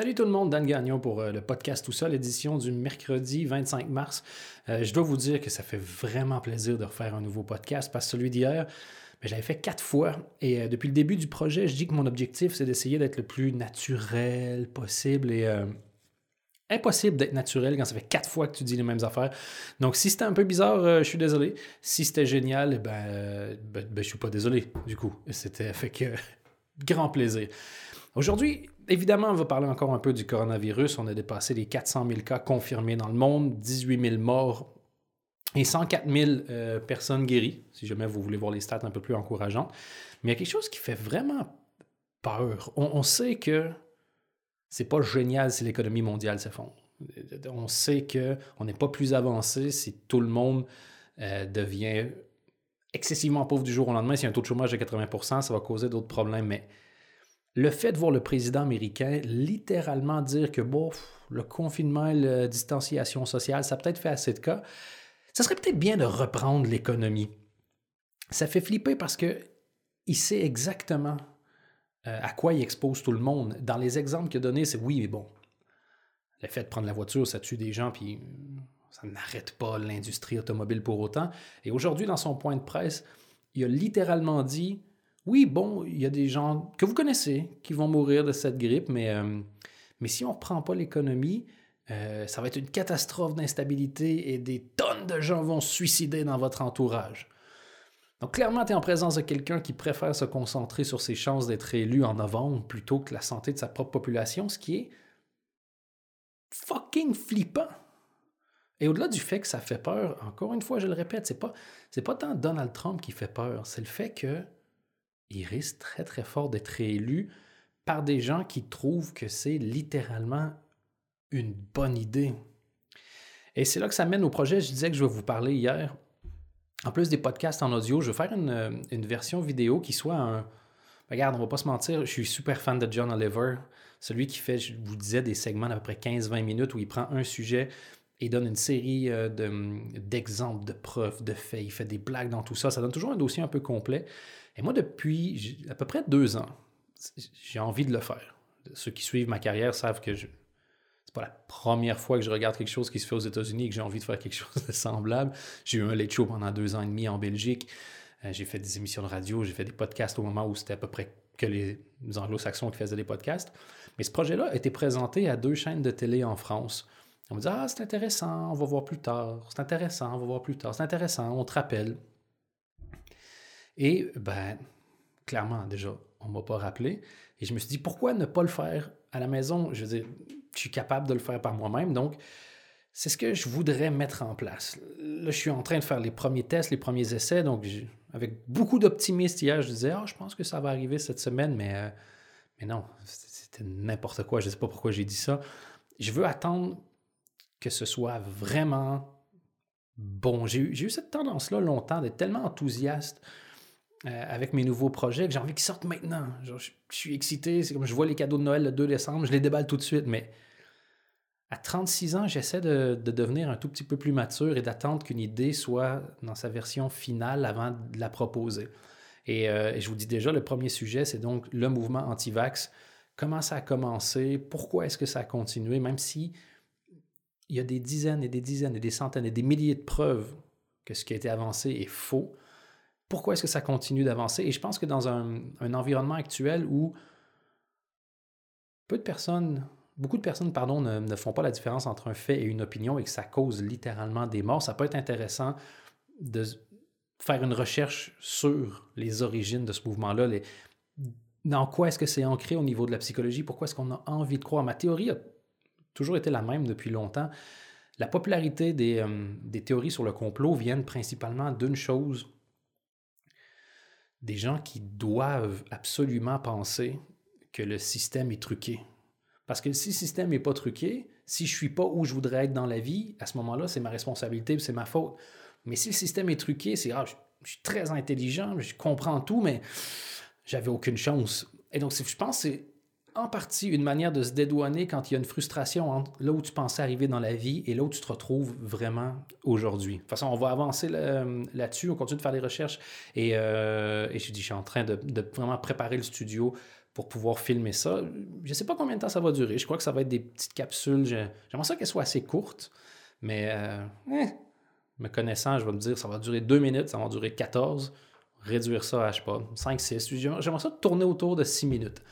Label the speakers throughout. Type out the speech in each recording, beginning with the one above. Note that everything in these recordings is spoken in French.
Speaker 1: Salut tout le monde, Dan Gagnon pour euh, le podcast Tout ça, l'édition du mercredi 25 mars. Euh, je dois vous dire que ça fait vraiment plaisir de refaire un nouveau podcast parce que celui d'hier, ben, je l'avais fait quatre fois et euh, depuis le début du projet, je dis que mon objectif, c'est d'essayer d'être le plus naturel possible et impossible d'être naturel quand ça fait quatre fois que tu dis les mêmes affaires. Donc, si c'était un peu bizarre, je suis désolé. Si c'était génial, eh ben, ben, ben, suis pas désolé, du coup. C'était fait grand plaisir. Aujourd'hui, évidemment, on va parler encore un peu du coronavirus. On a dépassé les 400 000 cas confirmés dans le monde, 18 000 morts et 104 000 euh, personnes guéries, si jamais vous voulez voir les stats un peu plus encourageantes. Mais il y a quelque chose qui fait vraiment peur. On, sait que c'est pas génial si l'économie mondiale s'effondre. On sait qu'on n'est pas plus avancé si tout le monde euh, devient excessivement pauvre du jour au lendemain. Si un taux de chômage de 80 ça va causer d'autres problèmes. Mais le fait de voir le président américain littéralement dire que le confinement et la distanciation sociale, ça a peut-être fait assez de cas, ça serait peut-être bien de reprendre l'économie. Ça fait flipper parce que il sait exactement euh, à quoi il expose tout le monde. Dans les exemples qu'il a donnés, c'est oui, mais bon, le fait de prendre la voiture, ça tue des gens, puis ça n'arrête pas l'industrie automobile pour autant. Et aujourd'hui, dans son point de presse, il a littéralement dit oui, bon, il y a des gens que vous connaissez qui vont mourir de cette grippe, mais, euh, si on ne reprend pas l'économie, euh, ça va être une catastrophe d'instabilité et des tonnes de gens vont se suicider dans votre entourage. Donc clairement, tu es en présence de quelqu'un qui préfère se concentrer sur ses chances d'être élu en novembre plutôt que la santé de sa propre population, ce qui est fucking flippant. Et au-delà du fait que ça fait peur, encore une fois, je le répète, c'est pas, pas tant Donald Trump qui fait peur, c'est le fait que il risque très très fort d'être réélu par des gens qui trouvent que c'est littéralement une bonne idée. Et c'est là que ça mène au projet. Je disais que je vais vous parler hier. En plus des podcasts en audio, je vais faire une, une version vidéo qui soit un. Regarde, on va pas se mentir, je suis super fan de John Oliver, celui qui fait, je vous disais, des segments d'à peu près 15-20 minutes où il prend un sujet et donne une série euh, d'exemples, de, preuves, de faits. Il fait des blagues dans tout ça. Ça donne toujours un dossier un peu complet. Et moi, depuis à peu près deux ans, j'ai envie de le faire. Ceux qui suivent ma carrière savent que je, c'est pas la première fois que je regarde quelque chose qui se fait aux États-Unis et que j'ai envie de faire quelque chose de semblable. J'ai eu un late show pendant deux ans et demi en Belgique. Euh, j'ai fait des émissions de radio, j'ai fait des podcasts au moment où c'était à peu près que les anglo-saxons qui faisaient des podcasts. Mais ce projet-là a été présenté à deux chaînes de télé en France. On me dit Ah, c'est intéressant, on va voir plus tard. C'est intéressant, on va voir plus tard. C'est intéressant, on te rappelle. Et, ben, clairement, déjà, on ne m'a pas rappelé. Et je me suis dit, pourquoi ne pas le faire à la maison? Je veux dire, je suis capable de le faire par moi-même. Donc, c'est ce que je voudrais mettre en place. Là, je suis en train de faire les premiers tests, les premiers essais. Donc, avec beaucoup d'optimisme hier, je disais, ah, je pense que ça va arriver cette semaine, mais, euh, mais non, c'était n'importe quoi. Je ne sais pas pourquoi j'ai dit ça. Je veux attendre que ce soit vraiment bon. J'ai eu cette tendance-là longtemps d'être tellement enthousiaste euh, avec mes nouveaux projets que j'ai envie qu'ils sortent maintenant. je, suis excité, c'est comme je vois les cadeaux de Noël le 2 décembre, je les déballe tout de suite, mais à 36 ans, j'essaie de, devenir un tout petit peu plus mature et d'attendre qu'une idée soit dans sa version finale avant de la proposer. Et, euh, et je vous dis déjà, le premier sujet, c'est donc le mouvement anti-vax. Comment ça a commencé? Pourquoi est-ce que ça a continué? Même si il y a des dizaines et des dizaines et des centaines et des milliers de preuves que ce qui a été avancé est faux, pourquoi est-ce que ça continue d'avancer? Et je pense que dans un, environnement actuel où peu de personnes, beaucoup de personnes, pardon, ne, font pas la différence entre un fait et une opinion et que ça cause littéralement des morts, ça peut être intéressant de faire une recherche sur les origines de ce mouvement-là. dans quoi est-ce que c'est ancré au niveau de la psychologie? Pourquoi est-ce qu'on a envie de croire? Ma théorie a toujours été la même depuis longtemps. La popularité des, euh, des théories sur le complot viennent principalement d'une chose des gens qui doivent absolument penser que le système est truqué. Parce que si le système n'est pas truqué, si je ne suis pas où je voudrais être dans la vie, à ce moment-là, c'est ma responsabilité, c'est ma faute. Mais si le système est truqué, c'est grave, je, suis très intelligent, je comprends tout, mais j'avais aucune chance. Et donc, je pense que en partie une manière de se dédouaner quand il y a une frustration entre là où tu pensais arriver dans la vie et là où tu te retrouves vraiment aujourd'hui. De toute façon, on va avancer là-dessus, on continue de faire des recherches et, euh, je dis, je suis en train de, vraiment préparer le studio pour pouvoir filmer ça. Je ne sais pas combien de temps ça va durer. Je crois que ça va être des petites capsules. J'aimerais ça qu'elles soient assez courtes, mais euh, eh, me connaissant, je vais me dire ça va durer deux minutes, ça va durer 14. Réduire ça à, je sais pas, 5, 6. J'aimerais ça tourner autour de 6 minutes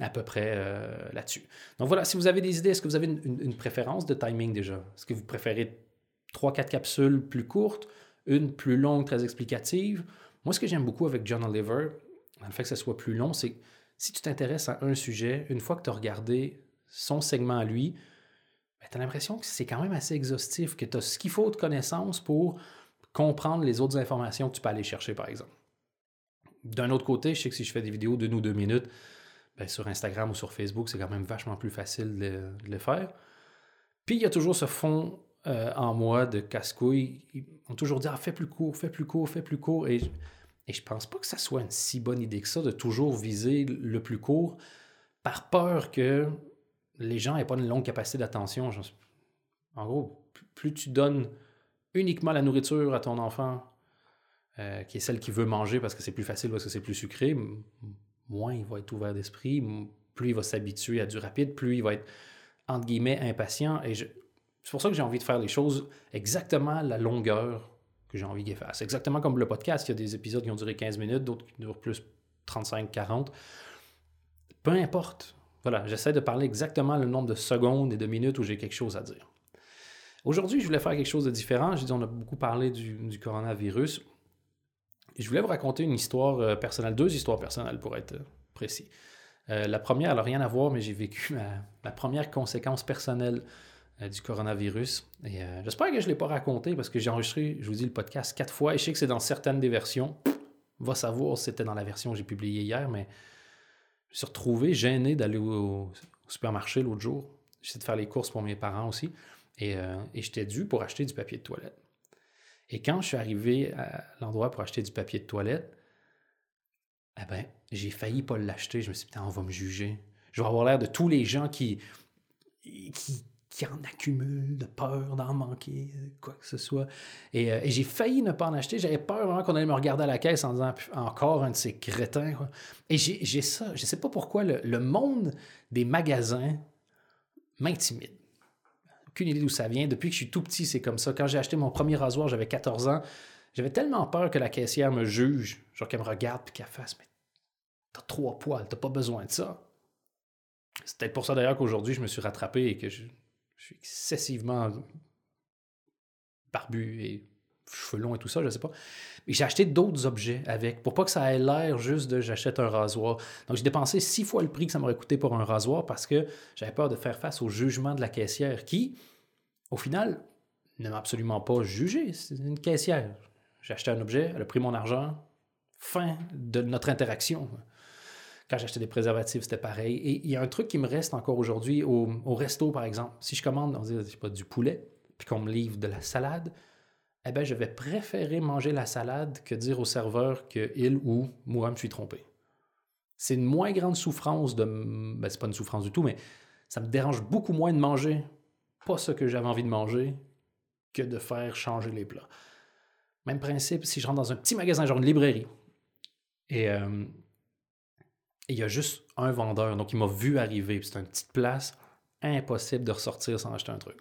Speaker 1: à peu près euh, là-dessus. Donc voilà, si vous avez des idées, est-ce que vous avez une, préférence de timing déjà? Est-ce que vous préférez 3-4 capsules plus courtes, une plus longue, très explicative? Moi, ce que j'aime beaucoup avec John Oliver, le fait que ce soit plus long, c'est si tu t'intéresses à un sujet, une fois que tu as regardé son segment à lui, ben, tu as l'impression que c'est quand même assez exhaustif, que tu as ce qu'il faut de connaissances pour comprendre les autres informations que tu peux aller chercher, par exemple. D'un autre côté, je sais que si je fais des vidéos d'une ou deux minutes, ben, sur Instagram ou sur Facebook, c'est quand même vachement plus facile de, le faire. Puis il y a toujours ce fond euh, en moi de casse-couille. Ils ont toujours dit ah, fais plus court, fais plus court, fais plus court. Et et je pense pas que ça soit une si bonne idée que ça de toujours viser le plus court par peur que les gens n'aient pas une longue capacité d'attention. En gros, plus tu donnes uniquement la nourriture à ton enfant, euh, qui est celle qui veut manger parce que c'est plus facile, parce que c'est plus sucré, moins il va être ouvert d'esprit, plus il va s'habituer à du rapide, plus il va être, entre guillemets, impatient. Et c'est pour ça que j'ai envie de faire les choses exactement la longueur j'ai envie qu'il fasse. Exactement comme le podcast, il y a des épisodes qui ont duré 15 minutes, d'autres qui durent plus 35-40. Peu importe. Voilà, j'essaie de parler exactement le nombre de secondes et de minutes où j'ai quelque chose à dire. Aujourd'hui, je voulais faire quelque chose de différent. Je dis, on a beaucoup parlé du, coronavirus. Je voulais vous raconter une histoire euh, personnelle, deux histoires personnelles pour être euh, précis. Euh, la première, elle n'a rien à voir, mais j'ai vécu la première conséquence personnelle du coronavirus. J'espère que je ne l'ai pas raconté parce que j'ai enregistré, je vous dis, le podcast quatre fois et je sais que c'est dans certaines des versions. Va savoir si c'était dans la version que j'ai publiée hier, mais je me suis retrouvé gêné d'aller au, supermarché l'autre jour. J'essaie de faire les courses pour mes parents aussi. Et, et j'étais dû pour acheter du papier de toilette. Et quand je suis arrivé à l'endroit pour acheter du papier de toilette, eh ben, j'ai failli pas l'acheter. Je me suis dit, putain, on va me juger. Je vais avoir l'air de tous les gens qui, qui, qui en accumule de peur d'en manquer, euh, quoi que ce soit. Euh, et, j'ai failli ne pas en acheter. J'avais peur vraiment qu'on allait me regarder à la caisse en disant encore un de ces crétins. Et j'ai ça. Je ne sais pas pourquoi le, monde des magasins m'intimide. Aucune idée d'où ça vient. Depuis que je suis tout petit, c'est comme ça. Quand j'ai acheté mon premier rasoir, j'avais 14 ans. J'avais tellement peur que la caissière me juge, genre qu'elle me regarde puis qu'elle fasse Mais t'as trois poils, t'as pas besoin de ça. C'est peut-être pour ça d'ailleurs qu'aujourd'hui, je me suis rattrapé et que je, je suis excessivement barbu et cheveux longs et tout ça, je sais pas. J'ai acheté d'autres objets avec, pour pas que ça ait l'air juste de j'achète un rasoir. Donc j'ai dépensé six fois le prix que ça m'aurait coûté pour un rasoir parce que j'avais peur de faire face au jugement de la caissière qui, au final, ne m'a absolument pas jugé. C'est une caissière. J'ai acheté un objet, elle a pris mon argent. Fin de notre interaction. Quand j'achetais des préservatifs, c'était pareil. Et il y a un truc qui me reste encore aujourd'hui au, resto, par exemple. Si je commande, on dit, pas, du poulet, puis qu'on me livre de la salade, eh bien, je vais préférer manger la salade que dire au serveur que il ou moi me suis trompé. C'est une moins grande souffrance de. Ben, c'est pas une souffrance du tout, mais ça me dérange beaucoup moins de manger pas ce que j'avais envie de manger que de faire changer les plats. Même principe, si je rentre dans un petit magasin, genre une librairie, et euh, il y a juste un vendeur. Donc, il m'a vu arriver. C'est une petite place. Impossible de ressortir sans acheter un truc.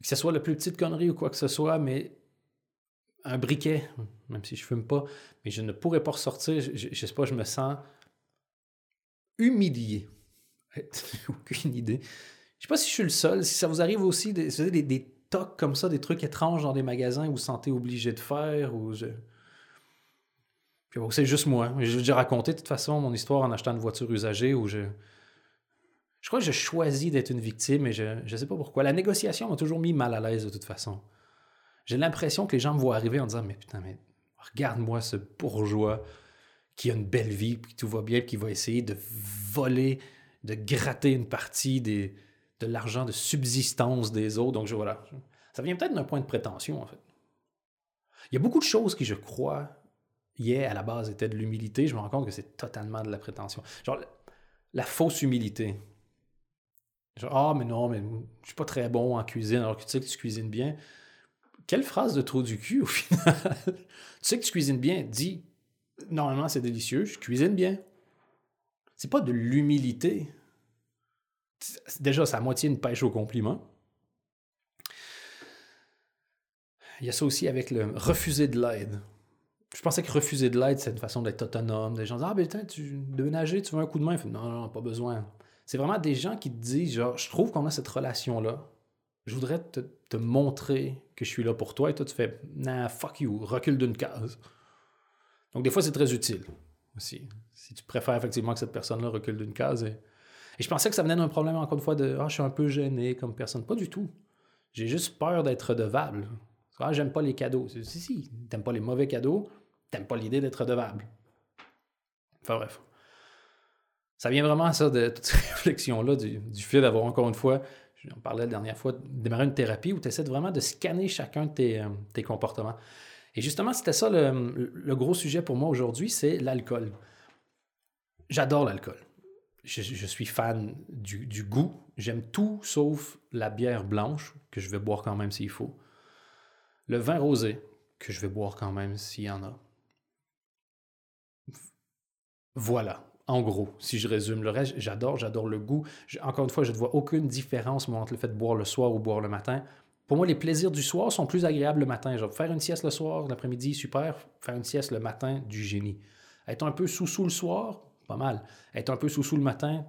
Speaker 1: Que ce soit la plus petite connerie ou quoi que ce soit, mais un briquet, même si je fume pas, mais je ne pourrais pas ressortir. Je, ne sais pas, je me sens humilié. Aucune idée. Je sais pas si je suis le seul. Si ça vous arrive aussi, des, des, des tocs comme ça, des trucs étranges dans des magasins où vous sentez obligé de faire, ou je c'est juste moi. J'ai déjà raconté de toute façon mon histoire en achetant une voiture usagée où je. Je crois que j'ai choisi d'être une victime et je ne sais pas pourquoi. La négociation m'a toujours mis mal à l'aise de toute façon. J'ai l'impression que les gens me voient arriver en disant Mais putain, mais regarde-moi ce bourgeois qui a une belle vie, puis tout va bien, puis qui va essayer de voler, de gratter une partie de l'argent de subsistance des autres. Donc je, voilà. Ça vient peut-être d'un point de prétention, en fait. Il y a beaucoup de choses qui, je crois, yeah, à la base, était de l'humilité, je me rends compte que c'est totalement de la prétention. Genre, la fausse humilité. Ah, mais non, mais je suis pas très bon en cuisine, alors que tu sais que tu cuisines bien. Quelle phrase de trop du cul, au final? tu sais que tu cuisines bien, dis, normalement, c'est délicieux, je cuisine bien. c'est pas de l'humilité. Déjà, c'est à moitié une pêche au compliment. Il y a ça aussi avec le refuser de l'aide. Je pensais que refuser de l'aide, c'est une façon d'être autonome. Des gens disent Ah, ben, tu veux nager, tu veux un coup de main? Non, non, pas besoin. C'est vraiment des gens qui te disent genre, je trouve qu'on a cette relation-là. Je voudrais te, montrer que je suis là pour toi. Et toi, tu fais Nah, fuck you, recule d'une case. Donc, des fois, c'est très utile aussi. Si tu préfères effectivement que cette personne-là recule d'une case. Et... et, je pensais que ça venait d'un problème, encore une fois, de Ah, je suis un peu gêné comme personne. Pas du tout. J'ai juste peur d'être redevable. Ah, j'aime pas les cadeaux. Si, si, t'aimes pas les mauvais cadeaux, t'aimes pas l'idée d'être redevable. Enfin bref. Ça vient vraiment ça de toute cette réflexion-là, du, fait d'avoir encore une fois, j'en parlais la dernière fois, démarrer une thérapie où tu essaies vraiment de scanner chacun de tes, euh, comportements. Et justement, c'était ça le, gros sujet pour moi aujourd'hui, c'est l'alcool. J'adore l'alcool. Je, suis fan du, du goût. J'aime tout sauf la bière blanche, que je vais boire quand même s'il faut. Le vin rosé, que je vais boire quand même s'il y en a. Voilà, en gros, si je résume le reste, j'adore, j'adore le goût. encore une fois, je ne vois aucune différence entre le fait de boire le soir ou boire le matin. Pour moi, les plaisirs du soir sont plus agréables le matin. Genre, faire une sieste le soir, l'après-midi, super. Faire une sieste le matin, du génie. Être un peu sous-sous le soir, pas mal. Être un peu sous-sous le matin,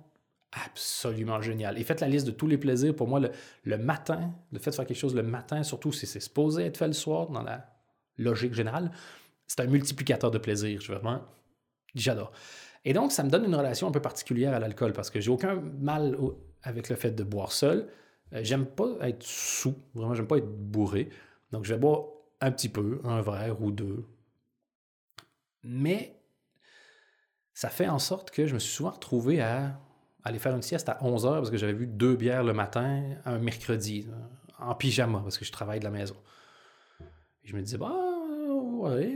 Speaker 1: absolument génial. Et faites la liste de tous les plaisirs. Pour moi, le, matin, le fait de faire quelque chose le matin, surtout si c'est supposé être fait le soir, dans la logique générale, c'est un multiplicateur de plaisir. Je vraiment, j'adore. Et donc, ça me donne une relation un peu particulière à l'alcool parce que j'ai aucun mal avec le fait de boire seul. Euh, j'aime pas être sous, vraiment, j'aime pas être bourré. Donc, je vais boire un petit peu, un verre ou deux. Mais ça fait en sorte que je me suis souvent retrouvé à aller faire une sieste à 11 h parce que j'avais vu deux bières le matin, un mercredi, en pyjama, parce que je travaille de la maison. Et je me disais, bah, ouais,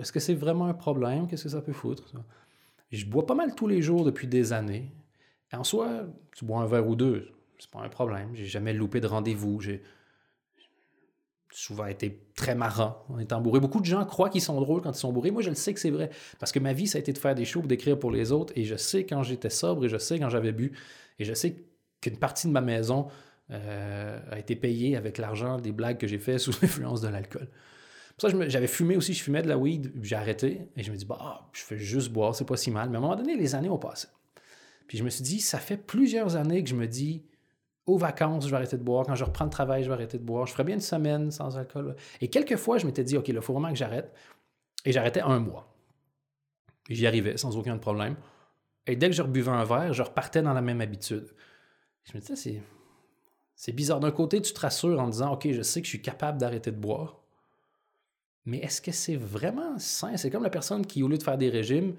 Speaker 1: est-ce que c'est vraiment un problème? Qu'est-ce que ça peut foutre? Je bois pas mal tous les jours depuis des années. En soi, tu bois un verre ou deux, c'est pas un problème. J'ai jamais loupé de rendez-vous. J'ai souvent été très marrant en étant bourré. Beaucoup de gens croient qu'ils sont drôles quand ils sont bourrés. Moi, je le sais que c'est vrai. Parce que ma vie, ça a été de faire des shows, d'écrire pour les autres. Et je sais quand j'étais sobre et je sais quand j'avais bu. Et je sais qu'une partie de ma maison euh, a été payée avec l'argent des blagues que j'ai fait sous l'influence de l'alcool. Ça, j'avais fumé aussi, je fumais de la weed, j'ai arrêté. Et je me dis, bah, je fais juste boire, c'est pas si mal. Mais à un moment donné, les années ont passé. Puis je me suis dit, ça fait plusieurs années que je me dis, aux vacances, je vais arrêter de boire. Quand je reprends le travail, je vais arrêter de boire. Je ferais bien une semaine sans alcool. Et quelques fois, je m'étais dit, OK, il faut vraiment que j'arrête. Et j'arrêtais un mois. Et j'y arrivais sans aucun problème. Et dès que je rebuvais un verre, je repartais dans la même habitude. Je me disais, c'est, c'est bizarre. D'un côté, tu te rassures en disant, OK, je sais que je suis capable d'arrêter de boire. Mais est-ce que c'est vraiment sain? C'est comme la personne qui, au lieu de faire des régimes,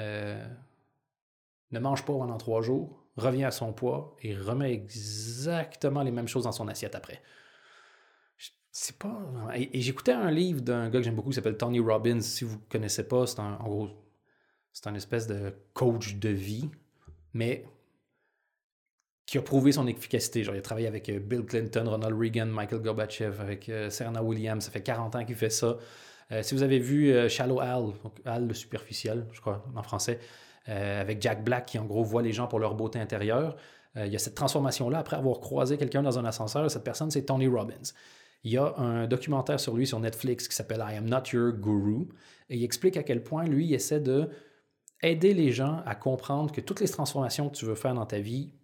Speaker 1: euh, ne mange pas pendant trois jours revient à son poids et remet exactement les mêmes choses dans son assiette après. C'est pas. Et, j'écoutais un livre d'un gars que j'aime beaucoup qui s'appelle Tony Robbins. Si vous ne connaissez pas, c'est un, en gros, c'est un espèce de coach de vie, mais qui a prouvé son efficacité. Genre, il a travaillé avec euh, Bill Clinton, Ronald Reagan, Michael Gorbachev, avec euh, Serena Williams. Ça fait 40 ans qu'il fait ça. Euh, si vous avez vu Shallow Al, donc Al le superficiel, je crois, en français, euh, avec Jack Black qui en gros voit les gens pour leur beauté intérieure. Euh, il y a cette transformation-là après avoir croisé quelqu'un dans un ascenseur. Cette personne, c'est Tony Robbins. Il y a un documentaire sur lui sur Netflix qui s'appelle I Am Not Your Guru. Et il explique à quel point lui, il essaie de aider les gens à comprendre que toutes les transformations que tu veux faire dans ta vie,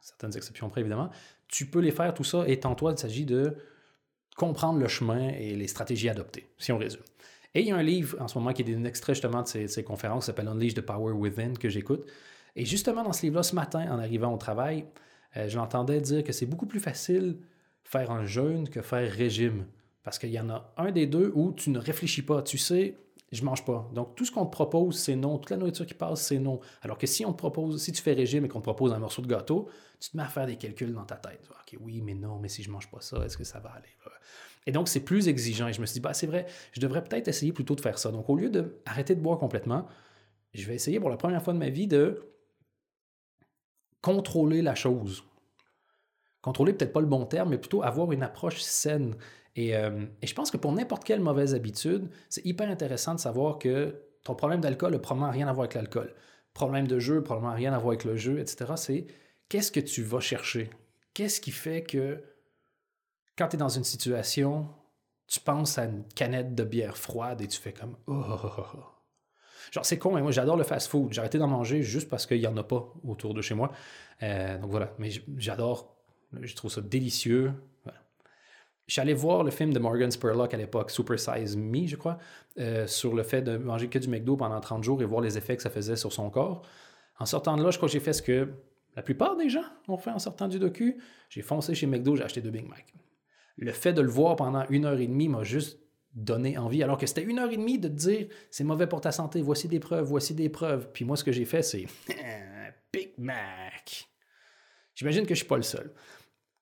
Speaker 1: certaines exceptions près évidemment, tu peux les faire tout ça et en toi, il s'agit de comprendre le chemin et les stratégies adoptées, si on résume. Et il y a un livre en ce moment qui est un extrait justement de ces, conférences, qui s'appelle Unleash the Power Within, que j'écoute. Et justement, dans ce livre-là, ce matin, en arrivant au travail, euh, je l'entendais dire que c'est beaucoup plus facile faire un jeûne que faire régime. Parce qu'il y en a un des deux où tu ne réfléchis pas. Tu sais, je mange pas. Donc, tout ce qu'on te propose, c'est non. Toute la nourriture qui passe, c'est non. Alors que si on te propose, si tu fais régime et qu'on te propose un morceau de gâteau, tu te mets à faire des calculs dans ta tête. OK, oui, mais non, mais si je mange pas ça, est-ce que ça va aller? Et donc, c'est plus exigeant. Et je me suis dit, bah, c'est vrai, je devrais peut-être essayer plutôt de faire ça. Donc, au lieu d'arrêter de boire complètement, je vais essayer pour la première fois de ma vie de contrôler la chose. Contrôler, peut-être pas le bon terme, mais plutôt avoir une approche saine. Et, euh, et je pense que pour n'importe quelle mauvaise habitude, c'est hyper intéressant de savoir que ton problème d'alcool n'a probablement rien à voir avec l'alcool. problème de jeu, probablement rien à voir avec le jeu, etc. C'est qu'est-ce que tu vas chercher? Qu'est-ce qui fait que quand tu es dans une situation, tu penses à une canette de bière froide et tu fais comme oh, oh, oh, oh. Genre, c'est con, mais moi, j'adore le fast-food. J'ai arrêté d'en manger juste parce qu'il n'y en a pas autour de chez moi. Euh, donc voilà, mais j'adore. Je trouve ça délicieux. Allé voir le film de Morgan Spurlock à l'époque, Super Size Me, je crois, euh, sur le fait de manger que du McDo pendant 30 jours et voir les effets que ça faisait sur son corps. En sortant de là, je crois que j'ai fait ce que la plupart des gens ont fait en sortant du docu. J'ai foncé chez McDo, j'ai acheté deux Big Mac. Le fait de le voir pendant une heure et demie m'a juste donné envie, alors que c'était une heure et demie de te dire c'est mauvais pour ta santé, voici des preuves, voici des preuves. Puis moi, ce que j'ai fait, c'est Big Mac. J'imagine que je ne suis pas le seul.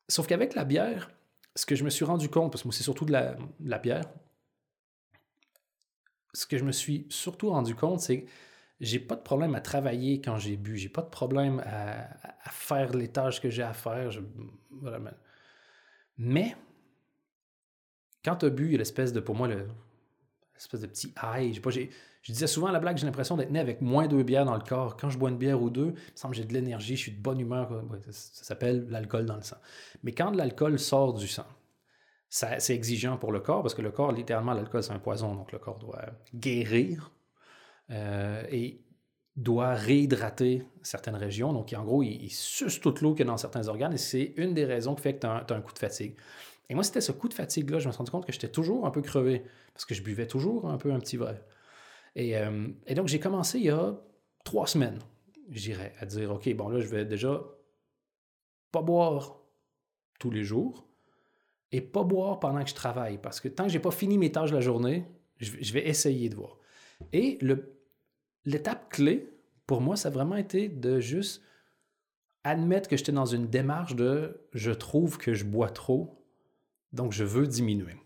Speaker 1: Sauf qu'avec la bière, ce que je me suis rendu compte, parce que moi, c'est surtout de la, bière, ce que je me suis surtout rendu compte, c'est que j'ai pas de problème à travailler quand j'ai bu. J'ai pas de problème à, faire les tâches que j'ai à faire. mais quand tu as bu, il y a l'espèce de, pour moi, l'espèce de petit high. Je, pas, je disais souvent à la blague, j'ai l'impression d'être né avec moins de bières dans le corps. Quand je bois une bière ou deux, il me semble que j'ai de l'énergie, je suis de bonne humeur. ça, s'appelle l'alcool dans le sang. Mais quand l'alcool sort du sang, c'est exigeant pour le corps parce que le corps, littéralement, l'alcool, c'est un poison. Donc le corps doit guérir euh, et doit réhydrater certaines régions. Donc en gros, il, il suce toute l'eau qu'il y a dans certains organes et c'est une des raisons qui fait que tu as, un coup de fatigue. Et moi, c'était ce coup de fatigue-là, je me suis rendu compte que j'étais toujours un peu crevé, parce que je buvais toujours un peu un petit verre. Et, euh, donc, j'ai commencé il y a trois semaines, je dirais, à dire, OK, bon, là, je vais déjà pas boire tous les jours et pas boire pendant que je travaille, parce que tant que j'ai pas fini mes tâches de la journée, je, vais essayer de boire. Et l'étape clé, pour moi, ça a vraiment été de juste admettre que j'étais dans une démarche de je trouve que je bois trop donc, je veux diminuer.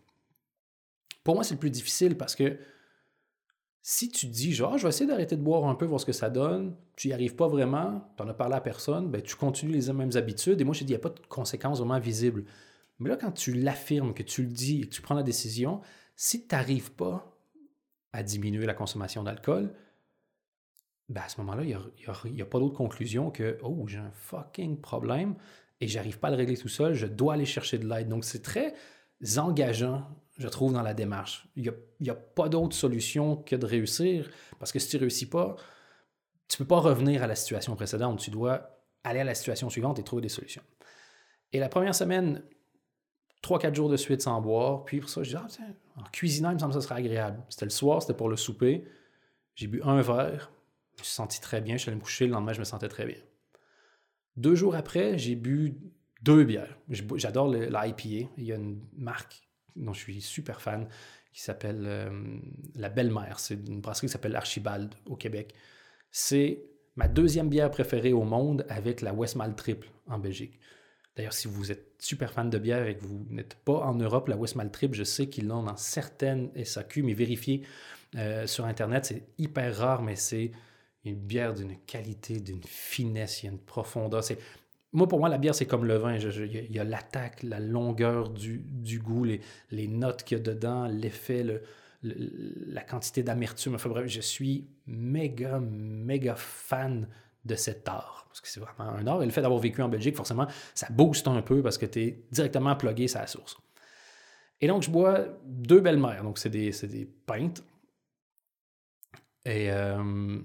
Speaker 1: Pour moi, c'est le plus difficile parce que si tu dis, genre, ah, je vais essayer d'arrêter de boire un peu, voir ce que ça donne, tu n'y arrives pas vraiment, tu n'en as parlé à personne, ben, tu continues les mêmes habitudes. Et moi, je dis, il n'y a pas de conséquences vraiment visibles. Mais là, quand tu l'affirmes, que tu le dis et que tu prends la décision, si tu n'arrives pas à diminuer la consommation d'alcool, ben à ce moment-là, il n'y a, a, pas d'autre conclusion que Oh, j'ai un fucking problème et j'arrive pas à le régler tout seul, je dois aller chercher de l'aide. Donc, c'est très engageant, je trouve, dans la démarche. Il n'y a, pas d'autre solution que de réussir, parce que si tu ne réussis pas, tu ne peux pas revenir à la situation précédente. Tu dois aller à la situation suivante et trouver des solutions. Et la première semaine, 3-4 jours de suite sans boire, puis pour ça, je dis, ah, en cuisinant, il me semble que ça serait agréable. C'était le soir, c'était pour le souper. J'ai bu un verre, je me suis senti très bien, je suis allé me coucher, le lendemain, je me sentais très bien. Deux jours après, j'ai bu deux bières. J'adore l'IPA. Il y a une marque dont je suis super fan qui s'appelle euh, La Belle-Mère. C'est une brasserie qui s'appelle Archibald au Québec. C'est ma deuxième bière préférée au monde avec la Westmalle Triple en Belgique. D'ailleurs, si vous êtes super fan de bière et que vous n'êtes pas en Europe, la Westmalle Triple, je sais qu'ils l'ont dans certaines SAQ, mais vérifiez euh, sur Internet, c'est hyper rare, mais c'est une bière d'une qualité, d'une finesse, il y a une profondeur. Moi, pour moi, la bière, c'est comme le vin. il y a l'attaque, la longueur du, goût, les, les notes qu'il y a dedans, l'effet, le, la quantité d'amertume. Enfin bref, je suis méga, méga fan de cet art. Parce que c'est vraiment un art. Et le fait d'avoir vécu en Belgique, forcément, ça booste un peu parce que tu es directement plugué sur la source. Et donc, je bois deux belles-mères. Donc, c'est des, des pintes. Et euh,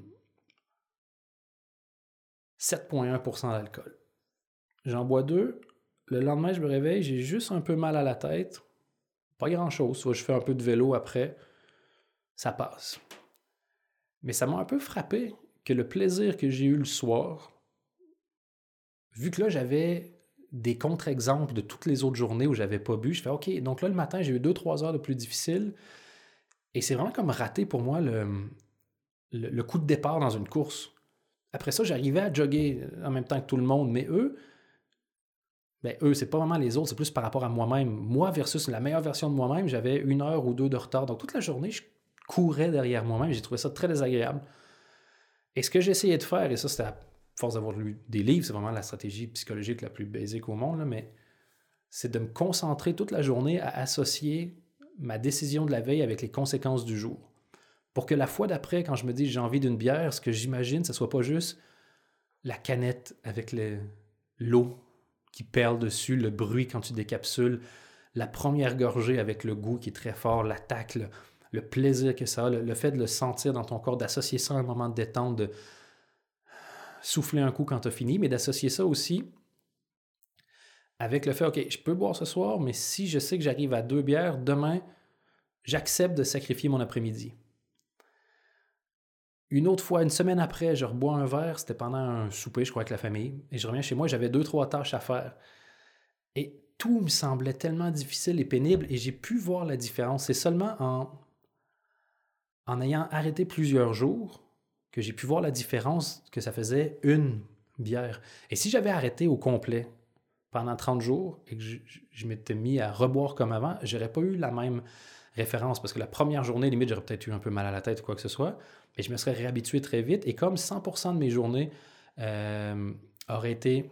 Speaker 1: 7,1% d'alcool. J'en bois deux. Le lendemain, je me réveille, j'ai juste un peu mal à la tête. Pas grand-chose. Soit je fais un peu de vélo après. Ça passe. Mais ça m'a un peu frappé que le plaisir que j'ai eu le soir, vu que là, j'avais des contre-exemples de toutes les autres journées où j'avais pas bu, je fais OK, donc là, le matin, j'ai eu deux, trois heures de plus difficile. Et c'est vraiment comme rater pour moi le, le coup de départ dans une course. Après ça, j'arrivais à jogger en même temps que tout le monde, mais eux, ben eux, c'est pas vraiment les autres, c'est plus par rapport à moi-même. Moi versus la meilleure version de moi-même, j'avais une heure ou deux de retard. Donc toute la journée, je courais derrière moi-même. J'ai trouvé ça très désagréable. Et ce que j'ai essayé de faire, et ça, c'était à force d'avoir lu des livres, c'est vraiment la stratégie psychologique la plus basique au monde, mais c'est de me concentrer toute la journée à associer ma décision de la veille avec les conséquences du jour. pour que la fois d'après, quand je me dis j'ai envie d'une bière, ce que j'imagine, ce soit pas juste la canette avec l'eau qui perle dessus, le bruit quand tu décapsules, la première gorgée avec le goût qui est très fort, l'attaque, le, plaisir que ça a, le, fait de le sentir dans ton corps, d'associer ça à un moment de détente, de souffler un coup quand tu as fini, mais d'associer ça aussi avec le fait, OK, je peux boire ce soir, mais si je sais que j'arrive à deux bières, demain, j'accepte de sacrifier mon après-midi. Une autre fois, une semaine après, je rebois un verre, c'était pendant un souper, je crois, avec la famille, et je reviens chez moi, j'avais deux, trois tâches à faire. Et tout me semblait tellement difficile et pénible, et j'ai pu voir la différence. C'est seulement en, en ayant arrêté plusieurs jours que j'ai pu voir la différence que ça faisait une bière. Et si j'avais arrêté au complet pendant 30 jours et que je, m'étais mis à reboire comme avant, j'aurais pas eu la même référence parce que la première journée, limite, j'aurais peut-être eu un peu mal à la tête ou quoi que ce soit, mais je me serais réhabitué très vite. Et comme 100% de mes journées euh, auraient été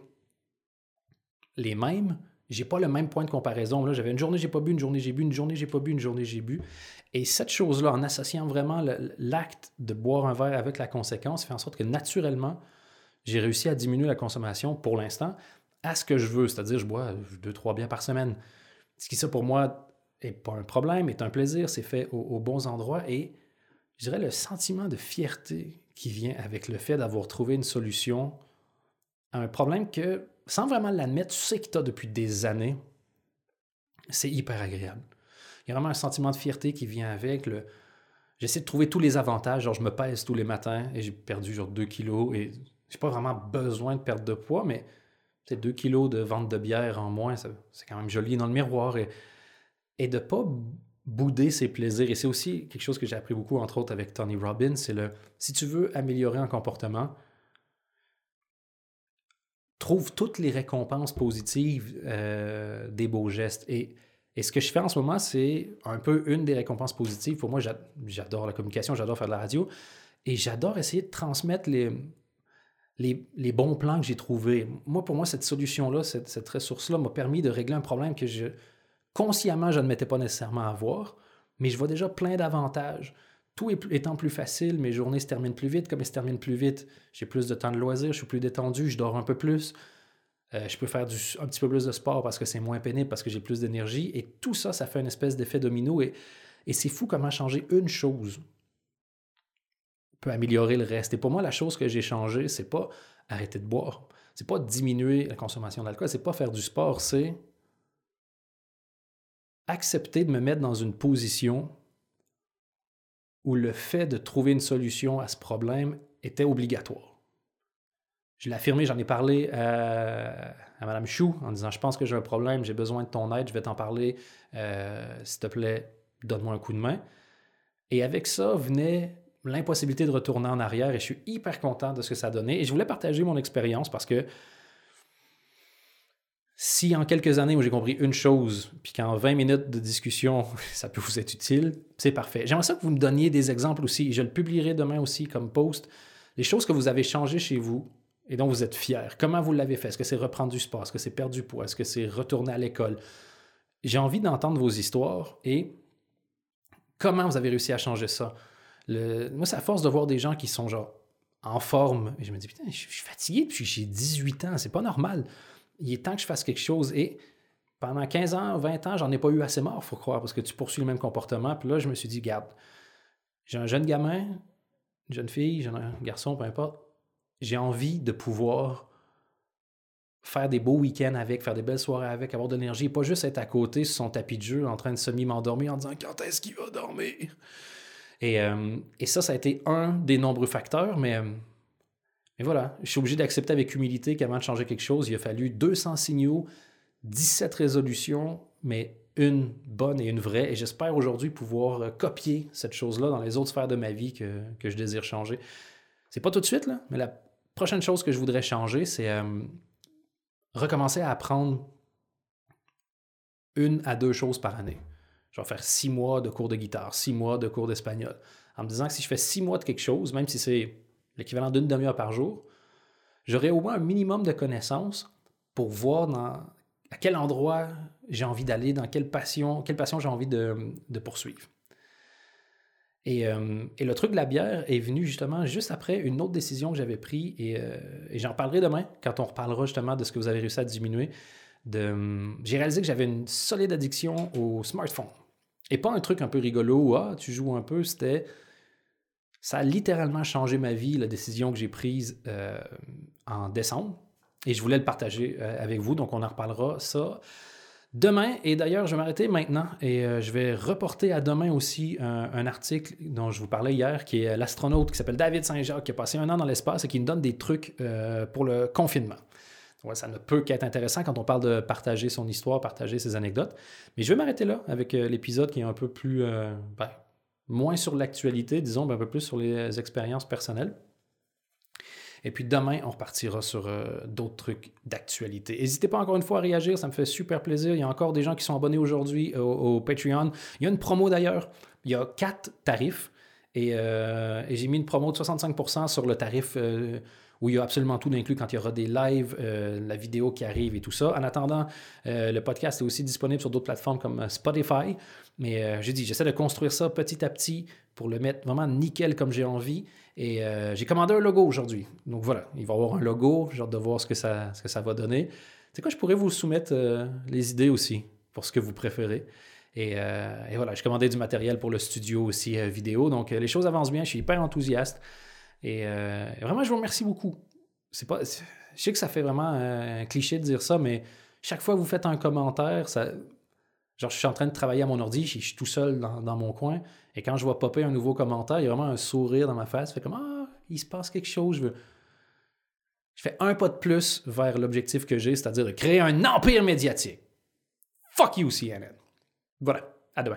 Speaker 1: les mêmes, j'ai pas le même point de comparaison. Là, j'avais une journée, j'ai pas bu, une journée, j'ai bu, une journée, j'ai pas bu, une journée, j'ai bu. Et cette chose-là, en associant vraiment l'acte de boire un verre avec la conséquence, fait en sorte que naturellement, j'ai réussi à diminuer la consommation pour l'instant à ce que je veux, c'est-à-dire je bois deux, trois bières par semaine. Ce qui, ça, pour moi, pas un problème, est un plaisir, c'est fait aux, bons endroits et je dirais le sentiment de fierté qui vient avec le fait d'avoir trouvé une solution à un problème que, sans vraiment l'admettre, tu sais que tu as depuis des années, c'est hyper agréable. Il y a vraiment un sentiment de fierté qui vient avec le. J'essaie de trouver tous les avantages. Genre, je me pèse tous les matins et j'ai perdu genre 2 kilos et j'ai pas vraiment besoin de perdre de poids, mais c'est 2 kilos de vente de bière en moins, c'est quand même joli dans le miroir. Et, et de pas bouder ses plaisirs. Et c'est aussi quelque chose que j'ai appris beaucoup, entre autres, avec Tony Robbins, c'est le si tu veux améliorer un comportement, trouve toutes les récompenses positives euh, des beaux gestes. Et, et, ce que je fais en ce moment, c'est un peu une des récompenses positives. Pour moi, j'adore la communication, j'adore faire de la radio. Et j'adore essayer de transmettre les, les, bons plans que j'ai trouvés. Moi, pour moi, cette solution-là, cette ressource-là m'a permis de régler un problème que je, consciemment, je ne m'étais pas nécessairement à voir, mais je vois déjà plein d'avantages. Tout étant plus facile, mes journées se terminent plus vite. Comme elles se terminent plus vite, j'ai plus de temps de loisirs, je suis plus détendu, je dors un peu plus. Euh, je peux faire un petit peu plus de sport parce que c'est moins pénible, parce que j'ai plus d'énergie. Et tout ça, ça fait une espèce d'effet domino. Et, et c'est fou comment changer une chose peut améliorer le reste. Et pour moi, la chose que j'ai changée, c'est pas arrêter de boire. C'est pas diminuer la consommation d'alcool, c'est pas faire du sport, c'est accepter de me mettre dans une position où le fait de trouver une solution à ce problème était obligatoire. Je l'ai affirmé, j'en ai parlé à, Mme Chou en disant Je pense que j'ai un problème, j'ai besoin de ton aide, je vais t'en parler, euh, s'il te plaît, donne-moi un coup de main. Et avec ça venait l'impossibilité de retourner en arrière et je suis hyper content de ce que ça a donné. Et je voulais partager mon expérience parce que si en quelques années où j'ai compris une chose, puis qu'en 20 minutes de discussion, ça peut vous être utile, c'est parfait. J'aimerais ça que vous me donniez des exemples aussi. Je le publierai demain aussi comme post. Les choses que vous avez changées chez vous et dont vous êtes fiers. Comment vous l'avez fait? Est-ce que c'est reprendre du sport? Est-ce que c'est perdre du poids? Est-ce que c'est retourner à l'école? J'ai envie d'entendre vos histoires et comment vous avez réussi à changer ça? Moi, c'est à force de voir des gens qui sont genre en forme. Et je me dis, putain, je suis fatigué depuis j'ai 18 ans, c'est pas normal il est temps que je fasse quelque chose. Et pendant 15 ans, 20 ans, j'en ai pas eu assez mort, faut croire, parce que tu poursuis le même comportement. Puis là, je me suis dit, garde, j'ai un jeune gamin, une jeune fille, un garçon, peu importe. J'ai envie de pouvoir faire des beaux week-ends avec, faire des belles soirées avec, avoir de l'énergie, pas juste être à côté sur son tapis de jeu en train de semi-m'endormir en disant quand est-ce qu'il va dormir? Et, euh, et, ça, ça a été un des nombreux facteurs, mais euh, mais voilà, je suis obligé d'accepter avec humilité qu'avant de changer quelque chose, il a fallu 200 signaux, 17 résolutions, mais une bonne et une vraie. Et j'espère aujourd'hui pouvoir euh, copier cette chose-là dans les autres sphères de ma vie que, je désire changer. C'est pas tout de suite, mais la prochaine chose que je voudrais changer, c'est euh, recommencer à apprendre une à deux choses par année. Je vais faire six mois de cours de guitare, six mois de cours d'espagnol. En me disant que si je fais six mois de quelque chose, même si c'est l'équivalent d'une demi-heure par jour, j'aurai au moins un minimum de connaissances pour voir à quel endroit j'ai envie d'aller, dans quelle passion, quelle passion j'ai envie de, poursuivre. Et, le truc de la bière est venu justement juste après une autre décision que j'avais prise, et, et j'en parlerai demain quand on reparlera justement de ce que vous avez réussi à diminuer. J'ai réalisé que j'avais une solide addiction au smartphone. Et pas un truc un peu rigolo ah, tu joues un peu, c'était. Ça a littéralement changé ma vie, la décision que j'ai prise euh, en décembre. Et je voulais le partager euh, avec vous, donc on en reparlera ça demain. Et d'ailleurs, je vais m'arrêter maintenant et euh, je vais reporter à demain aussi un, article dont je vous parlais hier, qui est l'astronaute qui s'appelle David Saint-Jacques, qui a passé un an dans l'espace et qui nous donne des trucs pour le confinement ça ne peut qu'être intéressant quand on parle de partager son histoire, partager ses anecdotes. Mais je vais m'arrêter là avec l'épisode qui est un peu plus, ben, moins sur l'actualité, disons, un peu plus sur les expériences personnelles. Et puis demain, on repartira sur euh, d'autres trucs d'actualité. N'hésitez pas encore une fois à réagir, ça me fait super plaisir. Il y a encore des gens qui sont abonnés aujourd'hui au, Patreon. Il y a une promo d'ailleurs. Il y a quatre tarifs. Et j'ai mis une promo de 65% sur le tarif où il y a absolument tout d'inclus quand il y aura des lives, euh, la vidéo qui arrive et tout ça. En attendant, euh, le podcast est aussi disponible sur d'autres plateformes comme euh, Spotify. Mais j'ai dit, j'essaie de construire ça petit à petit pour le mettre vraiment nickel comme j'ai envie. Et j'ai commandé un logo aujourd'hui. Donc voilà, il va y avoir un logo. J'ai hâte de voir ce que ça, ce que ça va donner. C'est quoi, je pourrais vous soumettre les idées aussi pour ce que vous préférez? Et, et voilà, j'ai commandé du matériel pour le studio aussi vidéo. Donc les choses avancent bien. Je suis hyper enthousiaste. Euh, et vraiment, je vous remercie beaucoup. C'est pas, je sais que ça fait vraiment un cliché de dire ça, mais chaque fois que vous faites un commentaire, genre je suis en train de travailler à mon ordi, je, suis tout seul dans, mon coin, et quand je vois popper un nouveau commentaire, il y a vraiment un sourire dans ma face, fait comme ah, il se passe quelque chose, je. Je fais un pas de plus vers l'objectif que j'ai, c'est-à-dire de créer un empire médiatique. Fuck you, CNN. Voilà, à demain.